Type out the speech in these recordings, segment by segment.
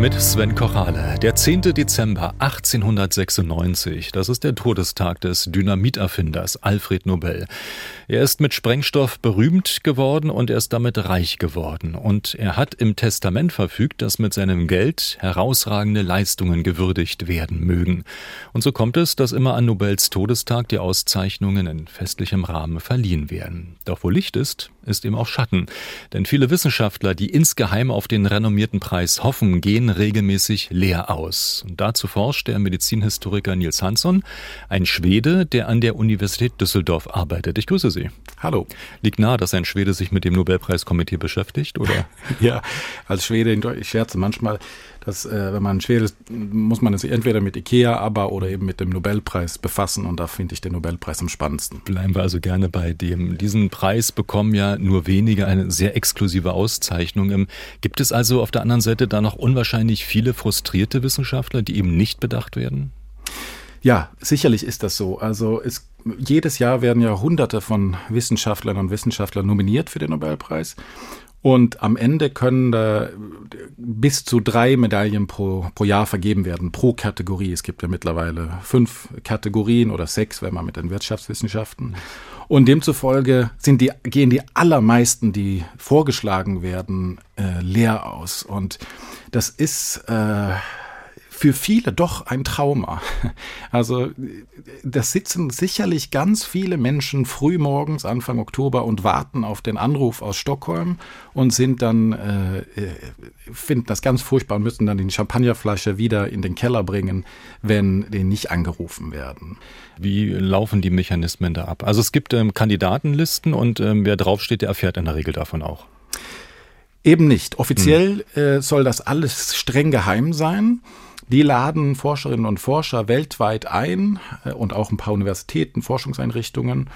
Mit Sven Kochale. Der 10. Dezember 1896, das ist der Todestag des Dynamiterfinders Alfred Nobel. Er ist mit Sprengstoff berühmt geworden und er ist damit reich geworden. Und er hat im Testament verfügt, dass mit seinem Geld herausragende Leistungen gewürdigt werden mögen. Und so kommt es, dass immer an Nobels Todestag die Auszeichnungen in festlichem Rahmen verliehen werden. Doch wo Licht ist, ist eben auch Schatten. Denn viele Wissenschaftler, die insgeheim auf den renommierten Preis hoffen, gehen regelmäßig leer aus. Und dazu forscht der Medizinhistoriker Nils Hansson, ein Schwede, der an der Universität Düsseldorf arbeitet. Ich grüße Sie. Hallo. Liegt nahe, dass ein Schwede sich mit dem Nobelpreiskomitee beschäftigt, oder? ja, als Schwede, ich scherze manchmal, dass äh, wenn man schwer ist, muss man sich entweder mit Ikea, aber oder eben mit dem Nobelpreis befassen und da finde ich den Nobelpreis am spannendsten. Bleiben wir also gerne bei dem. Diesen Preis bekommen ja nur wenige, eine sehr exklusive Auszeichnung. Ähm, gibt es also auf der anderen Seite da noch unwahrscheinlich viele frustrierte Wissenschaftler, die eben nicht bedacht werden? Ja, sicherlich ist das so. Also es, jedes Jahr werden ja Hunderte von Wissenschaftlern und Wissenschaftlern nominiert für den Nobelpreis. Und am Ende können da bis zu drei Medaillen pro, pro Jahr vergeben werden, pro Kategorie. Es gibt ja mittlerweile fünf Kategorien oder sechs, wenn man mit den Wirtschaftswissenschaften. Und demzufolge sind die, gehen die allermeisten, die vorgeschlagen werden, äh, leer aus. Und das ist äh, für viele doch ein Trauma. Also das sitzen sicherlich ganz viele Menschen früh morgens Anfang Oktober und warten auf den Anruf aus Stockholm und sind dann äh, äh, finden das ganz furchtbar und müssen dann die Champagnerflasche wieder in den Keller bringen, wenn die nicht angerufen werden. Wie laufen die Mechanismen da ab? Also es gibt ähm, Kandidatenlisten und ähm, wer draufsteht, der erfährt in der Regel davon auch. Eben nicht. Offiziell hm. äh, soll das alles streng geheim sein. Die laden Forscherinnen und Forscher weltweit ein äh, und auch ein paar Universitäten, Forschungseinrichtungen,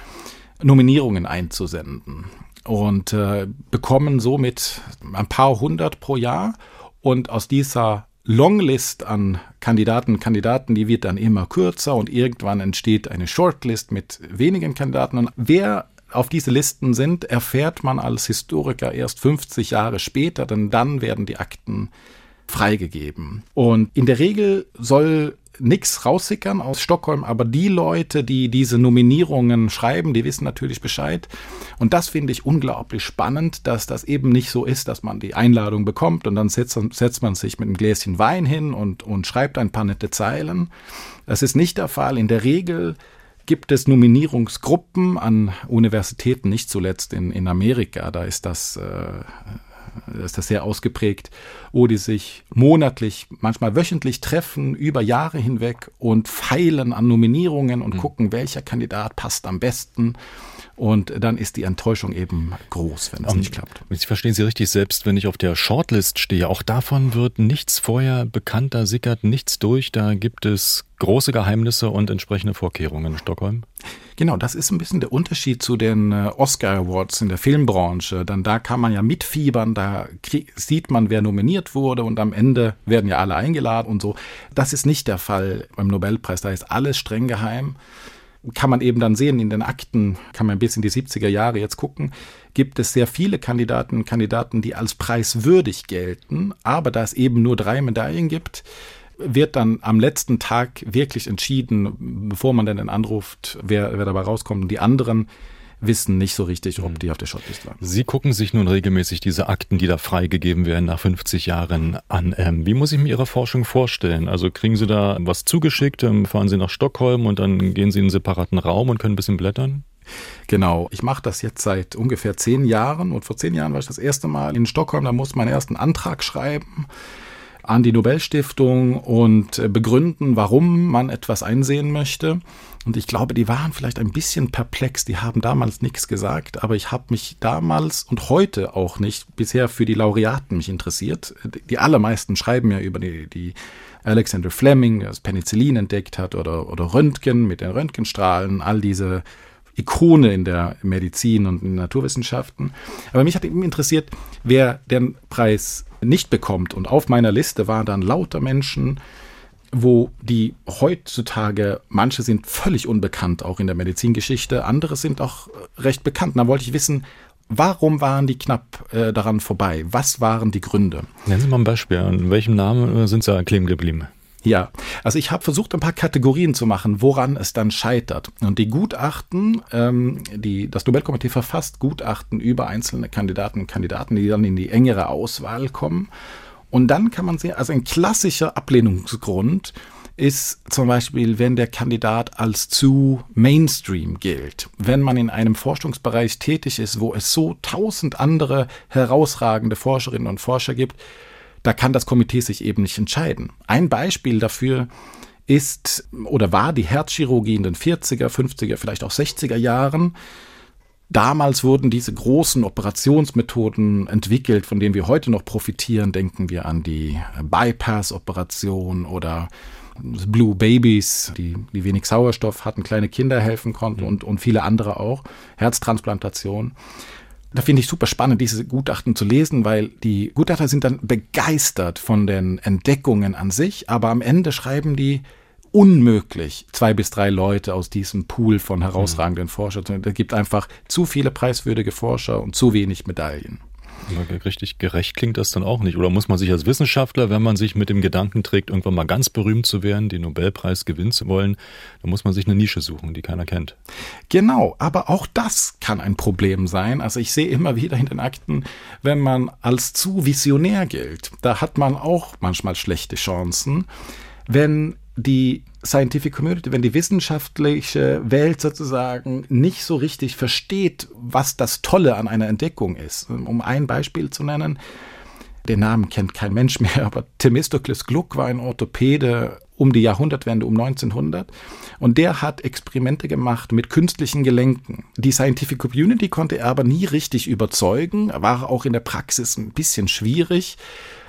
Nominierungen einzusenden und äh, bekommen somit ein paar hundert pro Jahr. Und aus dieser Longlist an Kandidaten, Kandidaten, die wird dann immer kürzer und irgendwann entsteht eine Shortlist mit wenigen Kandidaten. Und wer auf diese Listen sind, erfährt man als Historiker erst 50 Jahre später, denn dann werden die Akten freigegeben. Und in der Regel soll nichts raussickern aus Stockholm, aber die Leute, die diese Nominierungen schreiben, die wissen natürlich Bescheid. Und das finde ich unglaublich spannend, dass das eben nicht so ist, dass man die Einladung bekommt und dann setzt, setzt man sich mit einem Gläschen Wein hin und, und schreibt ein paar nette Zeilen. Das ist nicht der Fall. In der Regel gibt es Nominierungsgruppen an Universitäten, nicht zuletzt in, in Amerika. Da ist das äh, ist das sehr ausgeprägt, wo die sich monatlich, manchmal wöchentlich treffen, über Jahre hinweg und feilen an Nominierungen und mhm. gucken, welcher Kandidat passt am besten. Und dann ist die Enttäuschung eben groß, wenn es um, nicht klappt. Sie verstehen Sie richtig, selbst wenn ich auf der Shortlist stehe, auch davon wird nichts vorher bekannt, da sickert nichts durch, da gibt es große Geheimnisse und entsprechende Vorkehrungen in Stockholm. Genau, das ist ein bisschen der Unterschied zu den äh, Oscar Awards in der Filmbranche. Dann da kann man ja mitfiebern, da sieht man, wer nominiert wurde und am Ende werden ja alle eingeladen und so. Das ist nicht der Fall beim Nobelpreis, da ist alles streng geheim kann man eben dann sehen in den Akten, kann man bis in die 70er Jahre jetzt gucken, gibt es sehr viele Kandidaten und Kandidaten, die als preiswürdig gelten, aber da es eben nur drei Medaillen gibt, wird dann am letzten Tag wirklich entschieden, bevor man dann anruft, wer, wer dabei rauskommt. Und die anderen wissen nicht so richtig, ob mhm. die auf der Shotlist waren. Sie gucken sich nun regelmäßig diese Akten, die da freigegeben werden nach 50 Jahren an. Ähm, wie muss ich mir Ihre Forschung vorstellen? Also kriegen Sie da was zugeschickt, ähm, fahren Sie nach Stockholm und dann gehen Sie in einen separaten Raum und können ein bisschen blättern? Genau, ich mache das jetzt seit ungefähr zehn Jahren und vor zehn Jahren war ich das erste Mal in Stockholm, da musste meinen ersten Antrag schreiben an die Nobelstiftung und äh, begründen, warum man etwas einsehen möchte. Und ich glaube, die waren vielleicht ein bisschen perplex. Die haben damals nichts gesagt, aber ich habe mich damals und heute auch nicht bisher für die Laureaten mich interessiert. Die allermeisten schreiben ja über die, die Alexander Fleming, der das Penicillin entdeckt hat, oder, oder Röntgen mit den Röntgenstrahlen, all diese Ikone in der Medizin und in den Naturwissenschaften. Aber mich hat eben interessiert, wer den Preis nicht bekommt. Und auf meiner Liste waren dann lauter Menschen, wo die heutzutage, manche sind völlig unbekannt, auch in der Medizingeschichte, andere sind auch recht bekannt. Da wollte ich wissen, Warum waren die knapp äh, daran vorbei? Was waren die Gründe? Nennen Sie mal ein Beispiel. In welchem Namen äh, sind Sie kleben geblieben? Ja, also ich habe versucht, ein paar Kategorien zu machen, woran es dann scheitert. Und die Gutachten, ähm, die das Nobelkomitee verfasst, Gutachten über einzelne Kandidaten und Kandidaten, die dann in die engere Auswahl kommen. Und dann kann man sehen, also ein klassischer Ablehnungsgrund ist zum Beispiel, wenn der Kandidat als zu Mainstream gilt. Wenn man in einem Forschungsbereich tätig ist, wo es so tausend andere herausragende Forscherinnen und Forscher gibt, da kann das Komitee sich eben nicht entscheiden. Ein Beispiel dafür ist oder war die Herzchirurgie in den 40er, 50er, vielleicht auch 60er Jahren. Damals wurden diese großen Operationsmethoden entwickelt, von denen wir heute noch profitieren. Denken wir an die Bypass-Operation oder Blue Babies, die, die wenig Sauerstoff hatten, kleine Kinder helfen konnten mhm. und, und viele andere auch. Herztransplantation da finde ich super spannend, diese Gutachten zu lesen, weil die Gutachter sind dann begeistert von den Entdeckungen an sich, aber am Ende schreiben die unmöglich zwei bis drei Leute aus diesem Pool von herausragenden mhm. Forschern. Da gibt einfach zu viele preiswürdige Forscher und zu wenig Medaillen. Richtig gerecht klingt das dann auch nicht. Oder muss man sich als Wissenschaftler, wenn man sich mit dem Gedanken trägt, irgendwann mal ganz berühmt zu werden, den Nobelpreis gewinnen zu wollen, dann muss man sich eine Nische suchen, die keiner kennt. Genau, aber auch das kann ein Problem sein. Also ich sehe immer wieder in den Akten, wenn man als zu visionär gilt, da hat man auch manchmal schlechte Chancen. Wenn die Scientific Community, wenn die wissenschaftliche Welt sozusagen nicht so richtig versteht, was das Tolle an einer Entdeckung ist. Um ein Beispiel zu nennen, den Namen kennt kein Mensch mehr, aber Themistokles Gluck war ein Orthopäde um die Jahrhundertwende, um 1900. Und der hat Experimente gemacht mit künstlichen Gelenken. Die Scientific Community konnte er aber nie richtig überzeugen, war auch in der Praxis ein bisschen schwierig.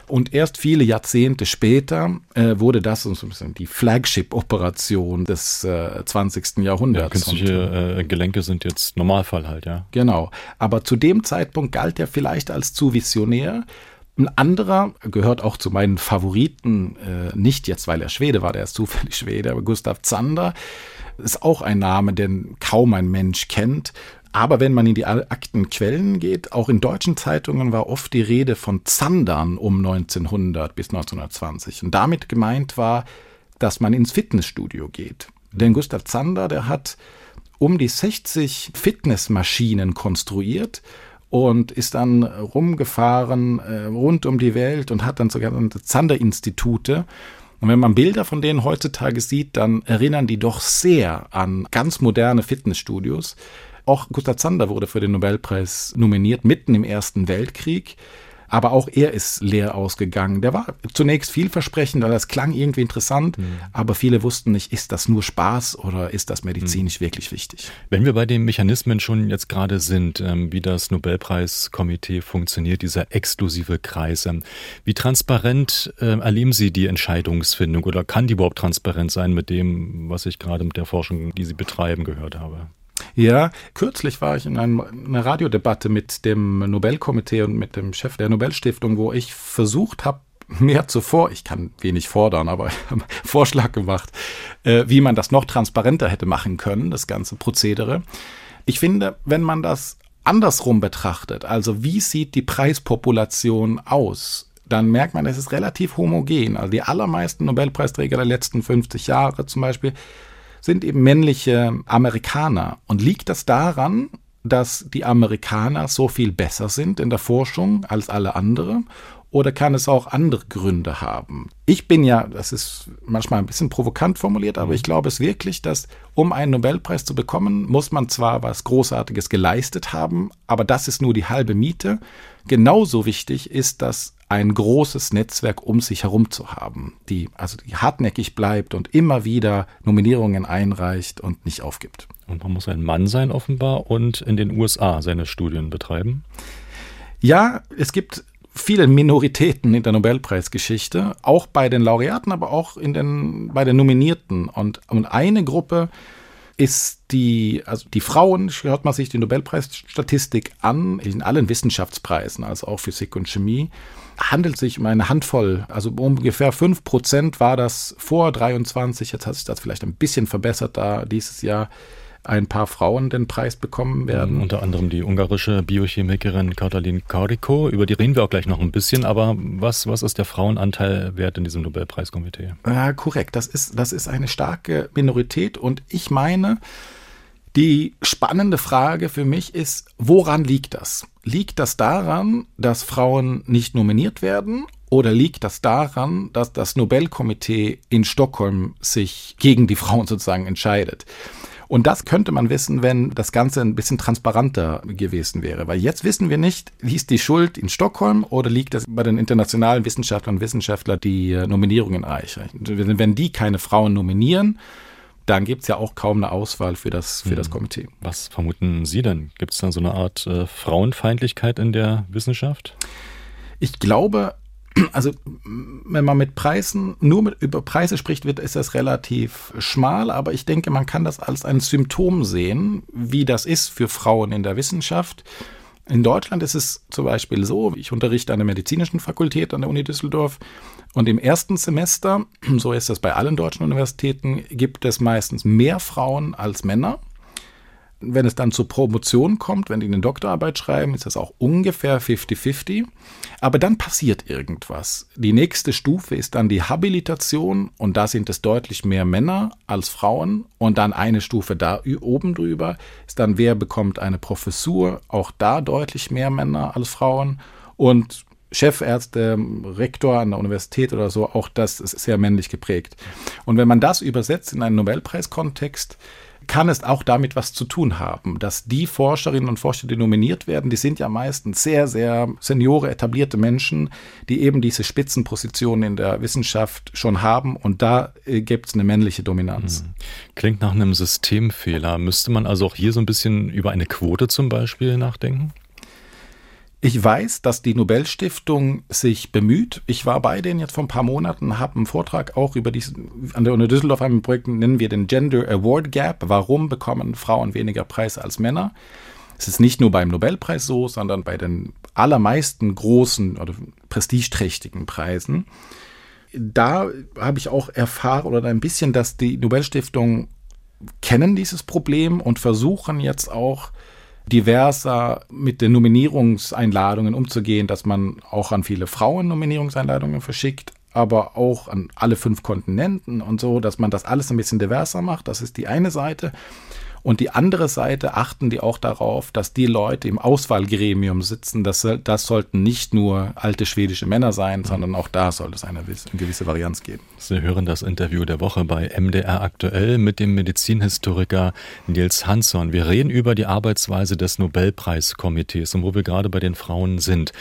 Und erst viele Jahrzehnte später äh, wurde das so ein bisschen die Flagship-Operation des äh, 20. Jahrhunderts. Ja, künstliche äh, Gelenke sind jetzt Normalfall halt, ja. Genau. Aber zu dem Zeitpunkt galt er vielleicht als zu visionär. Ein anderer gehört auch zu meinen Favoriten, äh, nicht jetzt, weil er Schwede war, der ist zufällig Schwede, aber Gustav Zander ist auch ein Name, den kaum ein Mensch kennt. Aber wenn man in die Aktenquellen geht, auch in deutschen Zeitungen war oft die Rede von Zandern um 1900 bis 1920. Und damit gemeint war, dass man ins Fitnessstudio geht. Denn Gustav Zander, der hat um die 60 Fitnessmaschinen konstruiert und ist dann rumgefahren äh, rund um die Welt und hat dann sogar Zander-Institute. Und wenn man Bilder von denen heutzutage sieht, dann erinnern die doch sehr an ganz moderne Fitnessstudios. Auch Gustav Zander wurde für den Nobelpreis nominiert, mitten im Ersten Weltkrieg. Aber auch er ist leer ausgegangen. Der war zunächst vielversprechend, das klang irgendwie interessant, mhm. aber viele wussten nicht, ist das nur Spaß oder ist das medizinisch mhm. wirklich wichtig? Wenn wir bei den Mechanismen schon jetzt gerade sind, ähm, wie das Nobelpreiskomitee funktioniert, dieser exklusive Kreis, ähm, wie transparent äh, erleben Sie die Entscheidungsfindung oder kann die überhaupt transparent sein mit dem, was ich gerade mit der Forschung, die Sie betreiben, gehört habe? Ja, kürzlich war ich in einem, einer Radiodebatte mit dem Nobelkomitee und mit dem Chef der Nobelstiftung, wo ich versucht habe, mehr zuvor, ich kann wenig fordern, aber ich habe Vorschlag gemacht, äh, wie man das noch transparenter hätte machen können, das ganze Prozedere. Ich finde, wenn man das andersrum betrachtet, also wie sieht die Preispopulation aus, dann merkt man, es ist relativ homogen. Also die allermeisten Nobelpreisträger der letzten 50 Jahre zum Beispiel sind eben männliche Amerikaner. Und liegt das daran, dass die Amerikaner so viel besser sind in der Forschung als alle anderen? Oder kann es auch andere Gründe haben? Ich bin ja, das ist manchmal ein bisschen provokant formuliert, aber ich glaube es wirklich, dass um einen Nobelpreis zu bekommen, muss man zwar was Großartiges geleistet haben, aber das ist nur die halbe Miete. Genauso wichtig ist, dass ein großes Netzwerk um sich herum zu haben, die also die hartnäckig bleibt und immer wieder Nominierungen einreicht und nicht aufgibt. Und man muss ein Mann sein offenbar und in den USA seine Studien betreiben. Ja, es gibt viele Minoritäten in der Nobelpreisgeschichte, auch bei den Laureaten, aber auch in den, bei den Nominierten. Und, und eine Gruppe ist die, also die Frauen, schaut man sich die Nobelpreisstatistik an, in allen Wissenschaftspreisen, also auch Physik und Chemie, handelt sich um eine Handvoll, also ungefähr 5 Prozent war das vor 23, jetzt hat sich das vielleicht ein bisschen verbessert, da dieses Jahr ein paar Frauen den Preis bekommen werden. Unter anderem die ungarische Biochemikerin Katalin Kariko, über die reden wir auch gleich noch ein bisschen, aber was, was ist der Frauenanteil wert in diesem Nobelpreiskomitee? Ja, korrekt, das ist, das ist eine starke Minorität und ich meine, die spannende Frage für mich ist, woran liegt das? Liegt das daran, dass Frauen nicht nominiert werden oder liegt das daran, dass das Nobelkomitee in Stockholm sich gegen die Frauen sozusagen entscheidet? Und das könnte man wissen, wenn das Ganze ein bisschen transparenter gewesen wäre. Weil jetzt wissen wir nicht, liegt die Schuld in Stockholm oder liegt es bei den internationalen Wissenschaftlern und Wissenschaftlern, die äh, Nominierungen erreichen. Wenn die keine Frauen nominieren, dann gibt es ja auch kaum eine Auswahl für das, für das hm. Komitee. Was vermuten Sie denn? Gibt es da so eine Art äh, Frauenfeindlichkeit in der Wissenschaft? Ich glaube, also wenn man mit Preisen nur mit, über Preise spricht, wird, ist das relativ schmal, aber ich denke, man kann das als ein Symptom sehen, wie das ist für Frauen in der Wissenschaft. In Deutschland ist es zum Beispiel so, ich unterrichte an der medizinischen Fakultät an der Uni Düsseldorf und im ersten Semester, so ist das bei allen deutschen Universitäten, gibt es meistens mehr Frauen als Männer. Wenn es dann zur Promotion kommt, wenn die eine Doktorarbeit schreiben, ist das auch ungefähr 50-50. Aber dann passiert irgendwas. Die nächste Stufe ist dann die Habilitation und da sind es deutlich mehr Männer als Frauen. Und dann eine Stufe da oben drüber ist dann, wer bekommt eine Professur, auch da deutlich mehr Männer als Frauen. Und Chefärzte, Rektor an der Universität oder so, auch das ist sehr männlich geprägt. Und wenn man das übersetzt in einen Nobelpreiskontext, kann es auch damit was zu tun haben, dass die Forscherinnen und Forscher, die nominiert werden, die sind ja meistens sehr, sehr seniore, etablierte Menschen, die eben diese Spitzenpositionen in der Wissenschaft schon haben und da äh, gibt es eine männliche Dominanz. Hm. Klingt nach einem Systemfehler. Müsste man also auch hier so ein bisschen über eine Quote zum Beispiel nachdenken? Ich weiß, dass die Nobelstiftung sich bemüht. Ich war bei denen jetzt vor ein paar Monaten, habe einen Vortrag auch über diesen, an der Uni Düsseldorf einem Projekt, nennen wir den Gender Award Gap. Warum bekommen Frauen weniger Preise als Männer? Es ist nicht nur beim Nobelpreis so, sondern bei den allermeisten großen oder prestigeträchtigen Preisen. Da habe ich auch erfahren oder ein bisschen, dass die Nobelstiftung kennen dieses Problem und versuchen jetzt auch diverser mit den Nominierungseinladungen umzugehen, dass man auch an viele Frauen Nominierungseinladungen verschickt, aber auch an alle fünf Kontinenten und so, dass man das alles ein bisschen diverser macht. Das ist die eine Seite. Und die andere Seite achten die auch darauf, dass die Leute im Auswahlgremium sitzen. Das, das sollten nicht nur alte schwedische Männer sein, sondern auch da soll es eine, eine gewisse Varianz geben. Sie hören das Interview der Woche bei MDR aktuell mit dem Medizinhistoriker Nils Hansson. Wir reden über die Arbeitsweise des Nobelpreiskomitees und wo wir gerade bei den Frauen sind.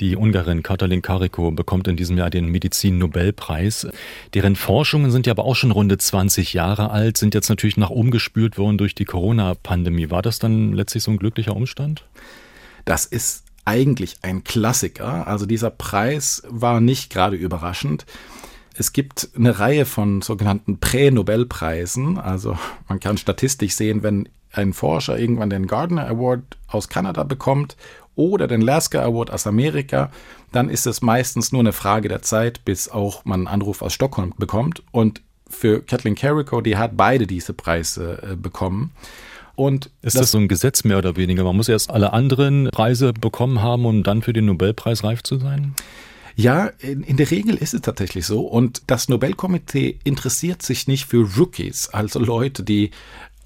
Die Ungarin Katalin Kariko bekommt in diesem Jahr den Medizin-Nobelpreis. Deren Forschungen sind ja aber auch schon runde 20 Jahre alt, sind jetzt natürlich nach umgespült worden durch die Corona-Pandemie. War das dann letztlich so ein glücklicher Umstand? Das ist eigentlich ein Klassiker. Also dieser Preis war nicht gerade überraschend. Es gibt eine Reihe von sogenannten Prä-Nobelpreisen. Also man kann statistisch sehen, wenn ein Forscher irgendwann den Gardner Award aus Kanada bekommt oder den Lasker Award aus Amerika, dann ist es meistens nur eine Frage der Zeit, bis auch man einen Anruf aus Stockholm bekommt. Und für Kathleen Carrico, die hat beide diese Preise äh, bekommen. Und ist das, das, so ein Gesetz mehr oder weniger? Man muss erst alle anderen Preise bekommen haben, um dann für den Nobelpreis reif zu sein? Ja, in, in, der Regel ist es tatsächlich so. Und das Nobelkomitee interessiert sich nicht für Rookies, also Leute, die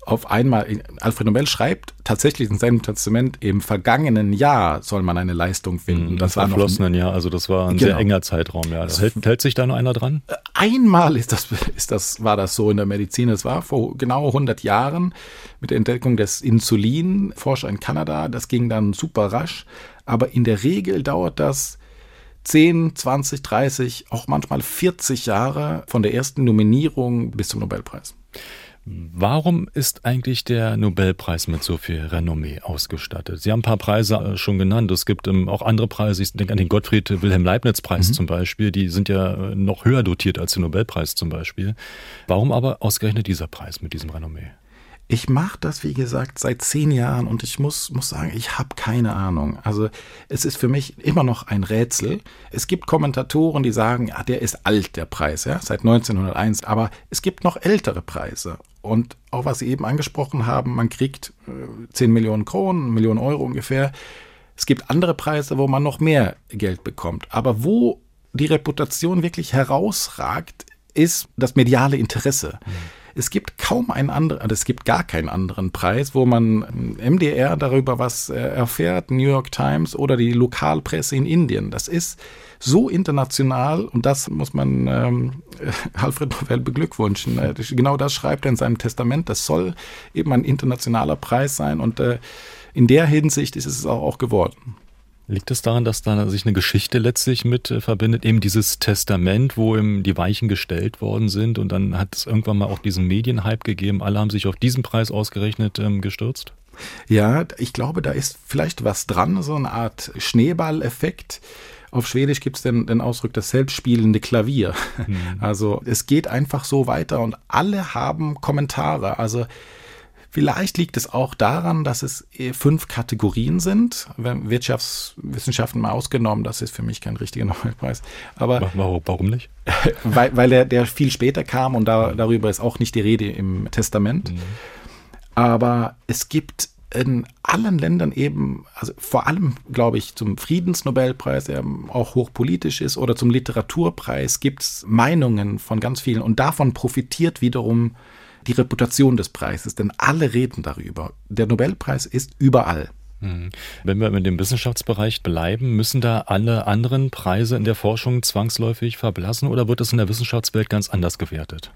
auf einmal, Alfred Nobel schreibt tatsächlich in seinem Testament, im vergangenen Jahr soll man eine Leistung finden. Mhm, das, das war verflossenen Jahr, also das war ein genau. sehr enger Zeitraum. Ja. Hält, hält, sich da noch einer dran? Äh, einmal ist das, ist das, war das so in der Medizin. Es war vor genau 100 Jahren mit der Entdeckung des Insulin, Forscher in Kanada. Das ging dann super rasch. Aber in der Regel dauert das 10, 20, 30, auch manchmal 40 Jahre von der ersten Nominierung bis zum Nobelpreis. Warum ist eigentlich der Nobelpreis mit so viel Renommee ausgestattet? Sie haben ein paar Preise äh, schon genannt. Es gibt ähm, auch andere Preise. Ich denke an den Gottfried Wilhelm Leibniz Preis mhm. zum Beispiel. Die sind ja äh, noch höher dotiert als der Nobelpreis zum Beispiel. Warum aber ausgerechnet dieser Preis mit diesem Renommee? Ich mache das, wie gesagt, seit zehn Jahren und ich muss, muss sagen, ich habe keine Ahnung. Also es ist für mich immer noch ein Rätsel. Es gibt Kommentatoren, die sagen, ja, der ist alt, der Preis, ja, seit 1901. Aber es gibt noch ältere Preise. Und auch was Sie eben angesprochen haben, man kriegt äh, 10 Millionen Kronen, Millionen Euro ungefähr. Es gibt andere Preise, wo man noch mehr Geld bekommt. Aber wo die Reputation wirklich herausragt, ist das mediale Interesse. Mhm. Es gibt kaum einen anderen, also es gibt gar keinen anderen Preis, wo man MDR darüber was äh, erfährt, New York Times oder die Lokalpresse in Indien. Das ist so international und das muss man ähm, Alfred Nobel beglückwünschen. Äh, genau das schreibt er in seinem Testament. Das soll eben ein internationaler Preis sein und äh, in der Hinsicht ist es auch, auch geworden. Liegt es daran, dass da sich eine Geschichte letztlich mit äh, verbindet, eben dieses Testament, wo eben die Weichen gestellt worden sind und dann hat es irgendwann mal auch diesen Medienhype gegeben, alle haben sich auf diesen Preis ausgerechnet ähm, gestürzt? Ja, ich glaube, da ist vielleicht was dran, so eine Art Schneeballeffekt. Auf Schwedisch gibt es den, den Ausdruck das selbstspielende Klavier. Mhm. Also es geht einfach so weiter und alle haben Kommentare. Also Vielleicht liegt es auch daran, dass es fünf Kategorien sind. Wirtschaftswissenschaften mal ausgenommen, das ist für mich kein richtiger Nobelpreis. Aber warum nicht? weil, weil er der viel später kam und da, darüber ist auch nicht die Rede im Testament. Mhm. Aber es gibt in allen Ländern eben, also vor allem, glaube ich, zum Friedensnobelpreis, der auch hochpolitisch ist, oder zum Literaturpreis, gibt es Meinungen von ganz vielen und davon profitiert wiederum die Reputation des Preises, denn alle reden darüber. Der Nobelpreis ist überall. Mhm. Wenn wir mit dem Wissenschaftsbereich bleiben, müssen da alle anderen Preise in der Forschung zwangsläufig verblassen oder wird es in der Wissenschaftswelt ganz anders gewertet?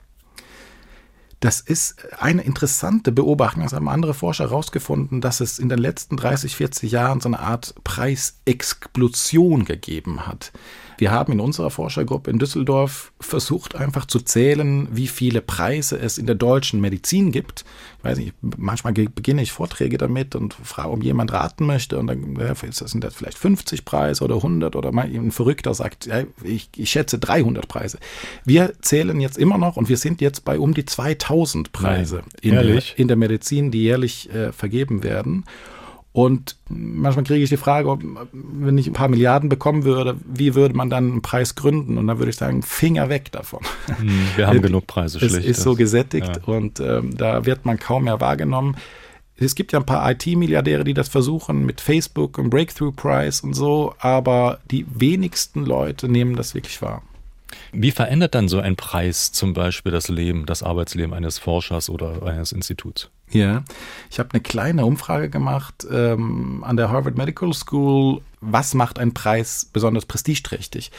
Das ist eine interessante Beobachtung. Das haben andere Forscher herausgefunden, dass es in den letzten 30, 40 Jahren so eine Art Preisexplosion gegeben hat. Wir haben in unserer Forschergruppe in Düsseldorf versucht, einfach zu zählen, wie viele Preise es in der deutschen Medizin gibt. Ich weiß nicht, manchmal beginne ich Vorträge damit und frage, ob jemand raten möchte. Und dann sind das vielleicht 50 Preise oder 100 oder mal ein Verrückter sagt, ja, ich, ich schätze 300 Preise. Wir zählen jetzt immer noch und wir sind jetzt bei um die 2000 Preise in der, in der, Medizin, die jährlich äh, vergeben werden. Und manchmal kriege ich die Frage, ob, wenn ich ein paar Milliarden bekommen würde, wie würde man dann einen Preis gründen? Und dann würde ich sagen, Finger weg davon. Hm, wir haben genug Preise, schlicht. Es ist so gesättigt ja. und ähm, da wird man kaum mehr wahrgenommen. Es gibt ja ein paar IT-Milliardäre, die das versuchen mit Facebook und Breakthrough Prize und so, aber die wenigsten Leute nehmen das wirklich wahr. Wie verändert dann so ein Preis zum Beispiel das Leben, das Arbeitsleben eines Forschers oder eines Instituts? Ja, ich habe eine kleine Umfrage gemacht ähm, an der Harvard Medical School. Was macht ein Preis besonders prestigeträchtig?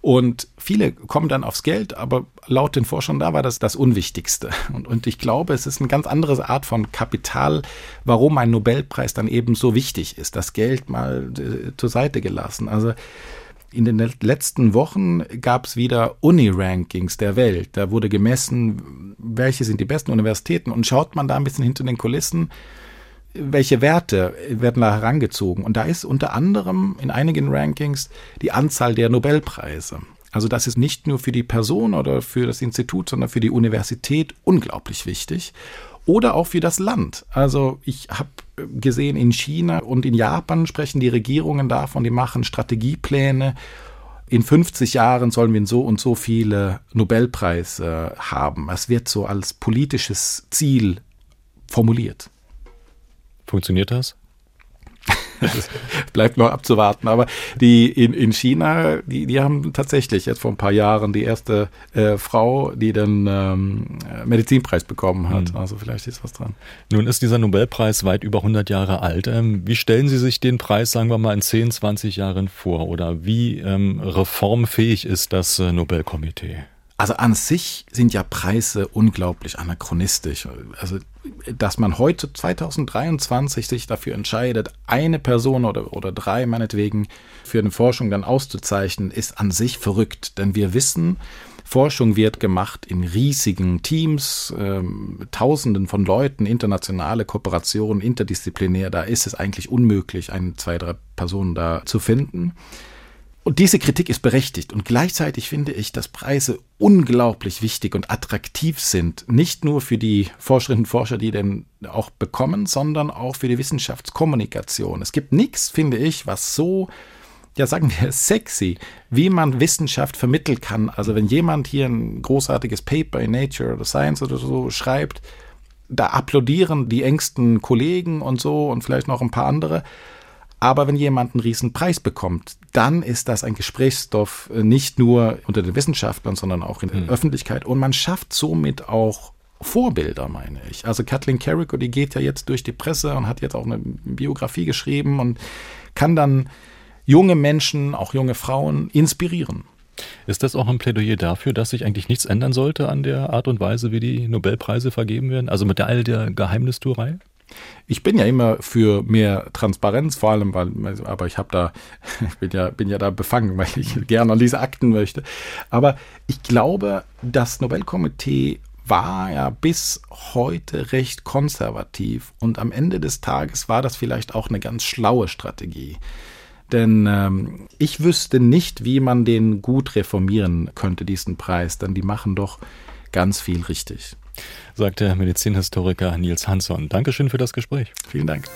Und viele kommen dann aufs Geld, aber laut den Forschern da war das das Unwichtigste. Und, und ich glaube, es ist eine ganz andere Art von Kapital, warum ein Nobelpreis dann eben so wichtig ist. Das Geld mal äh, zur Seite gelassen. Also in den letzten Wochen gab es wieder Uni-Rankings der Welt. Da wurde gemessen, welche sind die besten Universitäten. Und schaut man da ein bisschen hinter den Kulissen, welche Werte werden da herangezogen. Und da ist unter anderem in einigen Rankings die Anzahl der Nobelpreise. Also das ist nicht nur für die Person oder für das Institut, sondern für die Universität unglaublich wichtig oder auch für das Land. Also ich habe gesehen, in China und in Japan sprechen die Regierungen davon, die machen Strategiepläne. In 50 Jahren sollen wir so und so viele Nobelpreise haben. Es wird so als politisches Ziel formuliert. Funktioniert das? bleibt noch abzuwarten. Aber die in, in China, die, die haben tatsächlich jetzt vor ein paar Jahren die erste äh, Frau, die den ähm, Medizinpreis bekommen hat. Mhm. Also vielleicht ist was dran. Nun ist dieser Nobelpreis weit über 100 Jahre alt. Ähm, wie stellen Sie sich den Preis, sagen wir mal, in 10, 20 Jahren vor? Oder wie ähm, reformfähig ist das äh, Nobelkomitee? Also an sich sind ja Preise unglaublich anachronistisch. Also, dass man heute 2023 sich dafür entscheidet, eine Person oder, oder drei meinetwegen für eine Forschung dann auszuzeichnen, ist an sich verrückt. Denn wir wissen, Forschung wird gemacht in riesigen Teams, ähm, Tausenden von Leuten, internationale Kooperationen, interdisziplinär. Da ist es eigentlich unmöglich, ein, zwei, drei Personen da zu finden. Und diese Kritik ist berechtigt. Und gleichzeitig finde ich, dass Preise unglaublich wichtig und attraktiv sind. Nicht nur für die Forscherinnen und Forscher, die den auch bekommen, sondern auch für die Wissenschaftskommunikation. Es gibt nichts, finde ich, was so ja, sagen wir, sexy, wie man Wissenschaft vermitteln kann. Also wenn jemand hier ein großartiges Paper in Nature oder Science oder so schreibt, da applaudieren die engsten Kollegen und so und vielleicht noch ein paar andere. Aber wenn jemand einen riesen Preis bekommt, dann ist das ein Gesprächsstoff äh, nicht nur unter den Wissenschaftlern, sondern auch in der mhm. Öffentlichkeit. Und man schafft somit auch Vorbilder, meine ich. Also Kathleen Carrico, die geht ja jetzt durch die Presse und hat jetzt auch eine Biografie geschrieben und kann dann junge Menschen, auch junge Frauen inspirieren. Ist das auch ein Plädoyer dafür, dass sich eigentlich nichts ändern sollte an der Art und Weise, wie die Nobelpreise vergeben werden? Also mit all der Geheimnistuerei? Ich bin ja immer für mehr Transparenz, vor allem, weil, aber ich habe da, ich bin ja, bin ja da befangen, weil ich gerne an diese Akten möchte. Aber ich glaube, das Nobelkomitee war ja bis heute recht konservativ und am Ende des Tages war das vielleicht auch eine ganz schlaue Strategie. Denn ähm, ich wüsste nicht, wie man den gut reformieren könnte, diesen Preis, denn die machen doch ganz viel richtig sagt der Medizinhistoriker Nils Hansson. Dankeschön für das Gespräch. Vielen Dank.